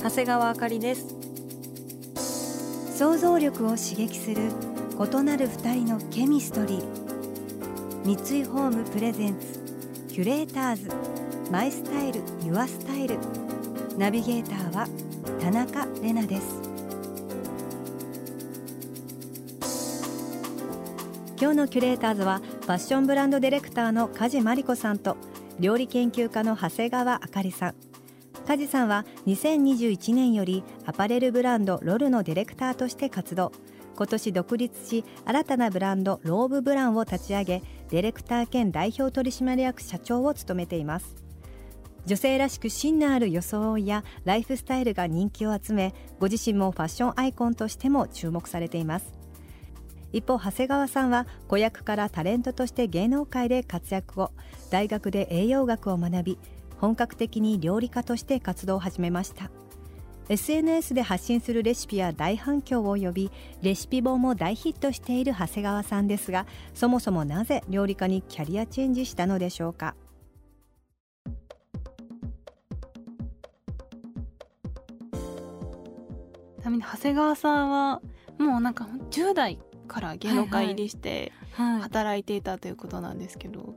長谷川あかりです。想像力を刺激する異なる二人のケミストリー。三井ホームプレゼンツキュレーターズ。マイスタイルユアスタイル。ナビゲーターは田中れなです。今日のキュレーターズはファッションブランドディレクターの梶真理子さんと料理研究家の長谷川あかりさん。梶さんは2021年よりアパレルブランドロルのディレクターとして活動。今年独立し新たなブランドローブブランを立ち上げディレクター兼代表取締役社長を務めています。女性らしく芯のある装いやライフスタイルが人気を集めご自身もファッションアイコンとしても注目されています。一方長谷川さんは子役からタレントとして芸能界で活躍後大学で栄養学を学び本格的に料理家として活動を始めました。SNS で発信するレシピや大反響を呼びレシピ本も大ヒットしている長谷川さんですがそもそもなぜ料理家にキャリアチェンジしたのでしょうか？ちなみに長谷川さんはもうなんか10代から芸能界入りして働いていたということなんですけど、はいはい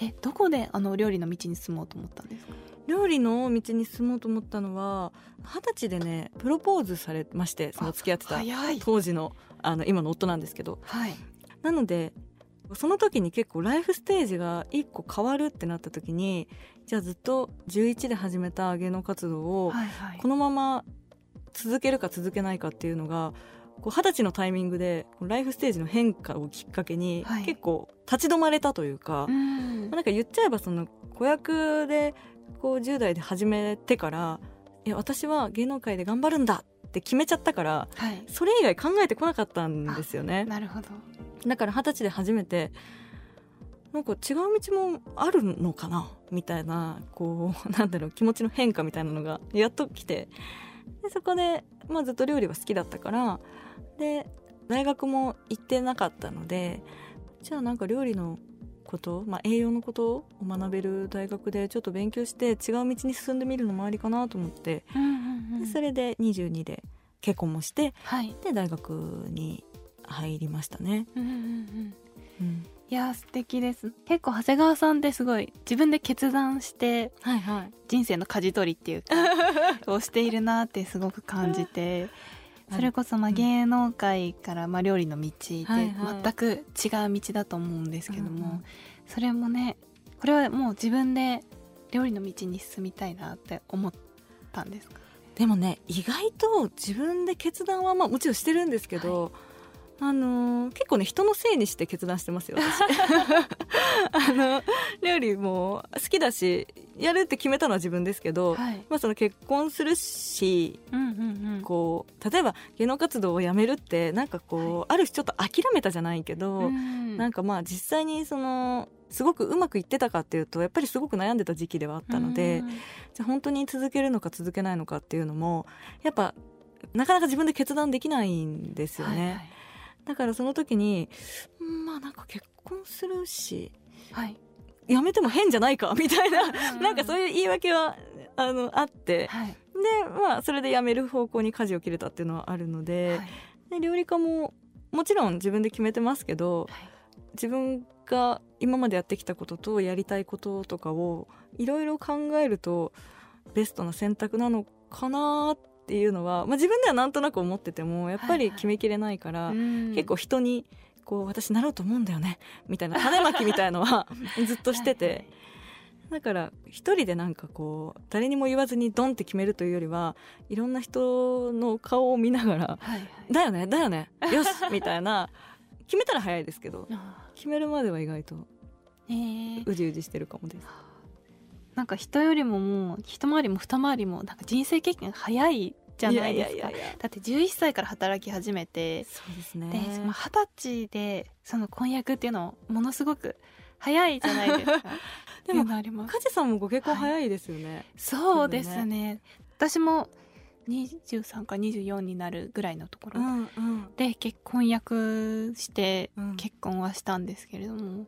えどこであの料理の道に進もうと思ったんですか？料理の道に進もうと思ったのは二十歳でねプロポーズされましてその付き合ってた当時のあの今の夫なんですけど、はい、なのでその時に結構ライフステージが一個変わるってなった時にじゃあずっと11で始めた芸能活動をこのまま続けるか続けないかっていうのがこう二十歳のタイミングでライフステージの変化をきっかけに、結構立ち止まれたというか、まあ、なんか言っちゃえばその子役でこう10代で始めてからいや私は芸能界で頑張るんだって決めちゃったから、はい、それ以外考えてこなかったんですよね。なるほど。だから二十歳で初めてなんか違う道もあるのかなみたいなこうなんだろう気持ちの変化みたいなのがやっと来てでそこで、まあ、ずっと料理は好きだったからで大学も行ってなかったのでじゃあなんか料理のこと、まあ、栄養のことを学べる大学でちょっと勉強して違う道に進んでみるのもありかなと思って、でそれで22で結婚もして、はい、で大学に入りましたね。うんうんうんうん、いや素敵です。結構長谷川さんってすごい自分で決断して、はいはい、人生の舵取りっていうか をしているなってすごく感じてそれこそまあ芸能界からまあ料理の道って全く違う道だと思うんですけども、それもねこれはもう自分で料理の道に進みたいなって思ったんですか？でもね意外と自分で決断はまあもちろんしてるんですけど、はいあのー、結構ね人のせいにして決断してますよ私。あの料理も好きだしやるって決めたのは自分ですけど、はい、まあ、その結婚するし、うんうんうん、こう例えば芸能活動をやめるってなんかこう、はい、ある種ちょっと諦めたじゃないけど、うん、なんかまあ実際にそのすごくうまくいってたかっていうとやっぱりすごく悩んでた時期ではあったので、うん、じゃあ本当に続けるのか続けないのかっていうのもやっぱなかなか自分で決断できないん。ですよね。はいはいだからその時にまあなんか結婚するし、はい、やめても変じゃないか みたいな、なんかそういう言い訳はあのあって、はい、でまあそれでやめる方向に舵を切れたっていうのはあるのではい、で料理家ももちろん自分で決めてますけど、はい、自分が今までやってきたこととやりたいこととかをいろいろ考えるとベストな選択なのかなってっていうのは、まあ、自分ではなんとなく思っててもやっぱり決めきれないから、はいはい、結構人にこう私なろうと思うんだよねみたいな種まきみたいのは ずっとしてて。はいはいだから一人でなんかこう誰にも言わずにドンって決めるというよりはいろんな人の顔を見ながら「はいはい、だよねだよねよし! 」みたいな決めたら早いですけど決めるまでは意外とうじうじしてるかもです。なんか人よりももう一回りも二回りもなんか人生経験早いじゃないですか。だって11歳から働き始めてそうですね。で二十歳でその婚約っていうのものすごく早いじゃないですか。でも梶さんもご結婚早いですよね、はい、そうですね。私も23か24になるぐらいのところで結婚約して結婚はしたんですけれども、うん、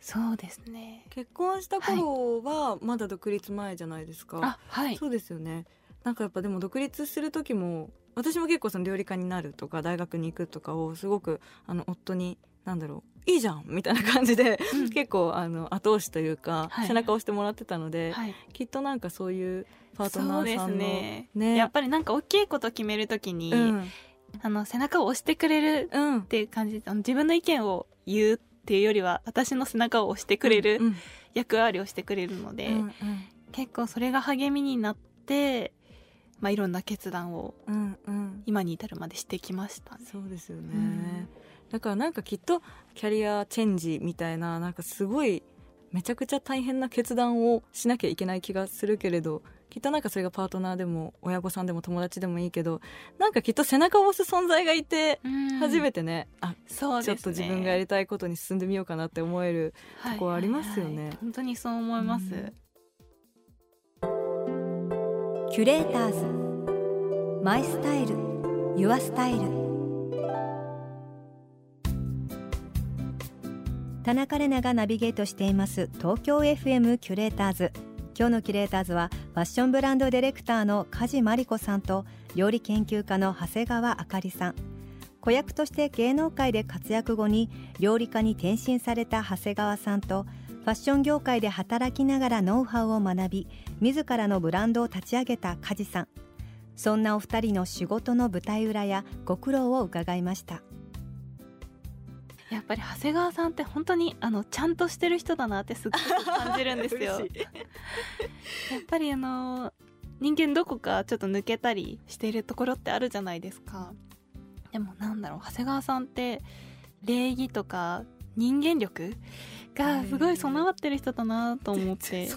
そうですね。結婚した頃はまだ独立前じゃないですか、はい、はい、そうですよねなんかやっぱでも独立する時も私も結構その料理家になるとか大学に行くとかをすごくあの夫になんだろういいじゃんみたいな感じで、うん、結構あの後押しというか、はい、背中を押してもらってたので、はい、きっとなんかそういうパートナーさんのね、ね、やっぱりなんか大きいこと決めるときに、うん、あの背中を押してくれるっていう感じで、うん、自分の意見を言うっていうよりは私の背中を押してくれる役割をしてくれるので、うんうん、結構それが励みになって、まあ、いろんな決断を今に至るまでしてきました、ね、そうですよね、だからなんかきっとキャリアチェンジみたいななんかすごいめちゃくちゃ大変な決断をしなきゃいけない気がするけれどきっとなんかそれがパートナーでも親御さんでも友達でもいいけどなんかきっと背中を押す存在がいて初めてねあそう、ね、ちょっと自分がやりたいことに進んでみようかなって思えるとこありますよね、はいはいはい、本当にそう思います、キュレーターズ。マイスタイル。ユアスタイル。田中れながナビゲートしています。東京 FM キュレーターズ。今日のキュレーターズはファッションブランドディレクターの梶真理子さんと料理研究家の長谷川あかりさん。子役として芸能界で活躍後に料理家に転身された長谷川さんとファッション業界で働きながらノウハウを学び自らのブランドを立ち上げた梶さん。そんなお二人の仕事の舞台裏やご苦労を伺いました。やっぱり長谷川さんって本当にあのちゃんとしてる人だなってすごく感じるんですよ。やっぱりあの人間どこかちょっと抜けたりしているところってあるじゃないですか。でもなんだろう長谷川さんって礼儀とか人間力がすごい備わってる人だなと思って。や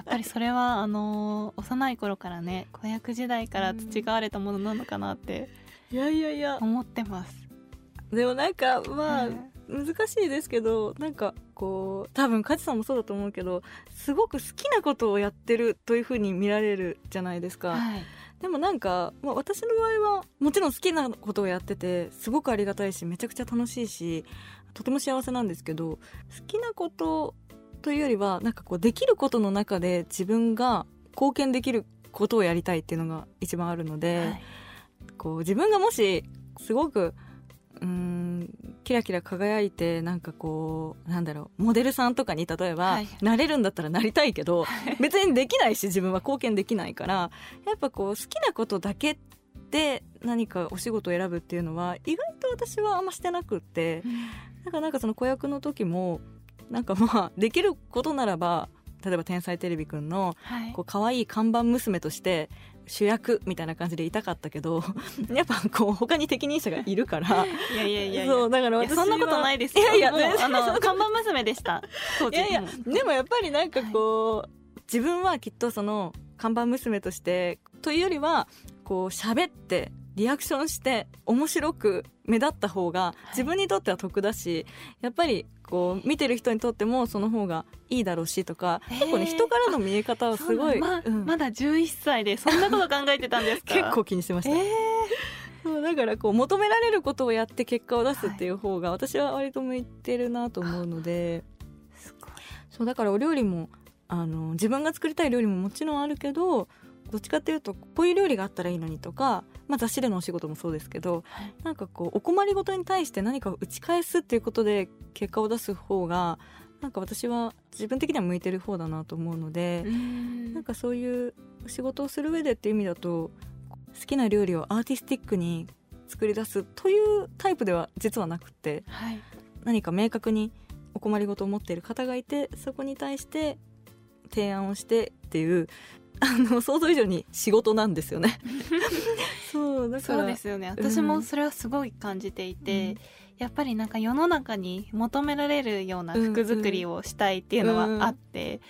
っぱりそれはあの幼い頃からね子役時代から培われたものなのかなっていやいやいや。思ってます。でもなんかまあ、難しいですけどなんかこう多分梶さんもそうだと思うけどすごく好きなことをやってるというふうに見られるじゃないですか。はい。でもなんか、まあ、私の場合はもちろん好きなことをやっててすごくありがたいしめちゃくちゃ楽しいしとても幸せなんですけど好きなことというよりはなんかこうできることの中で自分が貢献できることをやりたいっていうのが一番あるので、はい、こう自分がもしすごくうんキラキラ輝いてなんかこうなんだろうモデルさんとかに例えば、はい、なれるんだったらなりたいけど、別にできないし自分は貢献できないからやっぱこう好きなことだけで何かお仕事を選ぶっていうのは意外と私はあんましてなくって、うん、だからなんかその子役の時もなんかまあできることならば例えば「天才テレビくんの」こう可愛い看板娘として主役みたいな感じでいたかったけど やっぱこう他に適任者がいるからいやいやいやそうだから私そんなことないですよ。いやいや、ね、あの看板娘でした。いやいやでもやっぱりなんかこう、はい、自分はきっとその看板娘としてというよりはこう喋ってリアクションして面白く目立った方が自分にとっては得だし、やっぱりこう見てる人にとってもその方がいいだろうしとか結構ね人からの見え方はすごいまうん、まだ11歳でそんなこと考えてたんですか？結構気にしてました、えー、そうだからこう求められることをやって結果を出すっていう方が私は割と向いてるなと思うので、はい、そうだからお料理もあの自分が作りたい料理ももちろんあるけどどっちかっていうとこういう料理があったらいいのにとか、まあ、雑誌でのお仕事もそうですけど、はい、なんかこうお困りごとに対して何かを打ち返すっていうことで結果を出す方がなんか私は自分的には向いてる方だなと思うのでなんかそういう仕事をする上でっていう意味だと好きな料理をアーティスティックに作り出すというタイプでは実はなくて、はい、何か明確にお困りごとを持っている方がいてそこに対して提案をしてっていうあの想像以上に仕事なんですよね。そうだからそうですよね。私もそれはすごい感じていて、うん、やっぱりなんか世の中に求められるような服作りをしたいっていうのはあって、うんうん、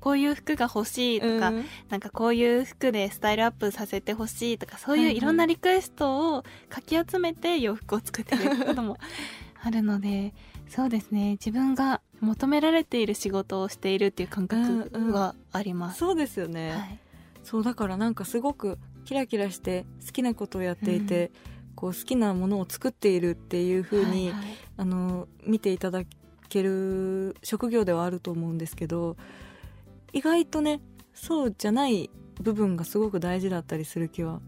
こういう服が欲しいとか、うん、なんかこういう服でスタイルアップさせてほしいとかそういういろんなリクエストをかき集めて洋服を作ってることもあるのでそうですね。自分が求められている仕事をしているっていう感覚はあります、うんうん、そうですよね、はい、そうだからなんかすごくキラキラして好きなことをやっていて、うん、こう好きなものを作っているっていうふうに、はいはい、あの見ていただける職業ではあると思うんですけど意外とねそうじゃない部分がすごく大事だったりする気は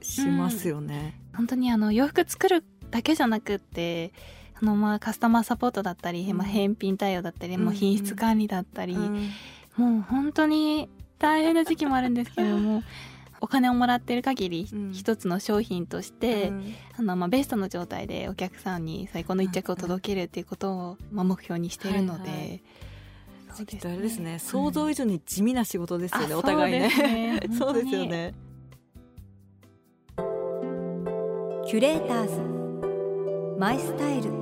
しますよね。うん、本当にあの洋服作るだけじゃなくってあのまあカスタマーサポートだったり、うん、まあ、返品対応だったり、うん、もう品質管理だったり、もう本当に大変な時期もあるんですけど もお金をもらってる限り一つの商品として、うん、あのまあ、ベストの状態でお客さんに最高の一着を届けるっていうことを、まあ、目標にしているので。はいはい。そうですね、あれですね、想像以上に地味な仕事ですよね、お互いね。そうですよね。キュレーターズ。マイスタイル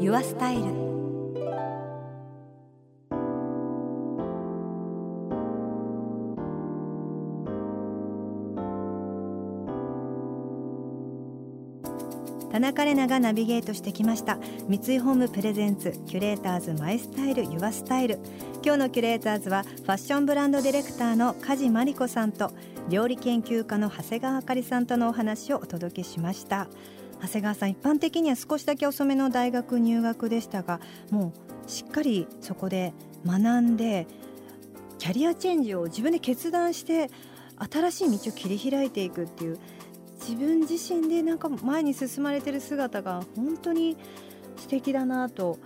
ユアスタイル田中れながナビゲートしてきました。三井ホームプレゼンツキュレーターズマイスタイルユアスタイル今日のキュレーターズはファッションブランドディレクターの梶真理子さんと料理研究家の長谷川あかりさんとのお話をお届けしました。長谷川さん一般的には少しだけ遅めの大学入学でしたがもうしっかりそこで学んでキャリアチェンジを自分で決断して新しい道を切り開いていくっていう自分自身でなんか前に進まれてる姿が本当に素敵だなと。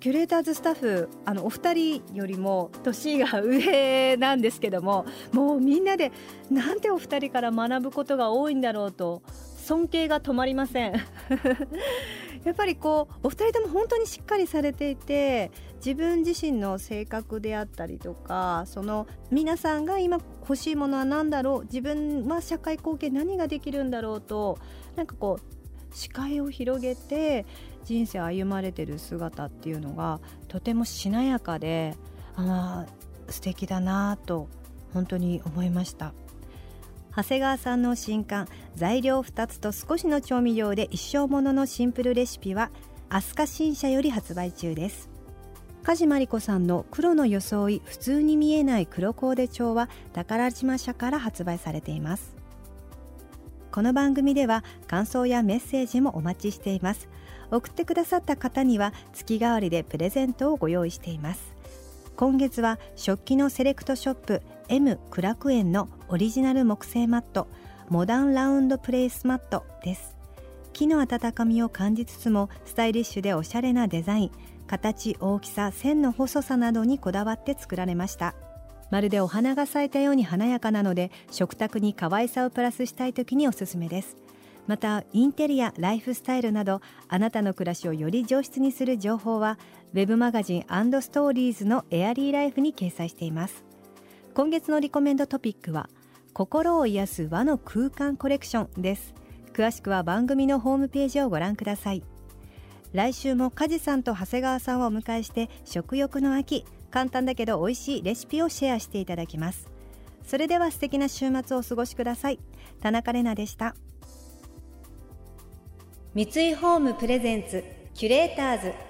キュレーターズスタッフあのお二人よりも年が上なんですけどももうみんなでなんてお二人から学ぶことが多いんだろうと尊敬が止まりません。やっぱりこうお二人とも本当にしっかりされていて自分自身の性格であったりとかその皆さんが今欲しいものは何だろう自分は社会貢献何ができるんだろうとなんかこう視界を広げて人生歩まれてる姿っていうのがとてもしなやかであ素敵だなと本当に思いました。長谷川さんの新刊材料2つと少しの調味料で一生もののシンプルレシピは飛鳥新社より発売中です。梶真理子さんの黒の装い普通に見えない黒コーデ帳は宝島社から発売されています。この番組では感想やメッセージもお待ちしています。送ってくださった方には月替わりでプレゼントをご用意しています。今月は食器のセレクトショップ M 苦楽園のオリジナル木製マットモダンラウンドプレイスマットです。木の温かみを感じつつもスタイリッシュでおしゃれなデザイン形大きさ線の細さなどにこだわって作られました。まるでお花が咲いたように華やかなので食卓に可愛さをプラスしたい時におすすめです。またインテリアライフスタイルなどあなたの暮らしをより上質にする情報はウェブマガジンストーリーズのエアリーライフに掲載しています。今月のリコメンドトピックは心を癒す和の空間コレクションです。詳しくは番組のホームページをご覧ください。来週も梶さんと長谷川さんをお迎えして食欲の秋簡単だけど美味しいレシピをシェアしていただきます。それでは素敵な週末をお過ごしください。田中れなでした。三井ホームプレゼンツキュレーターズ。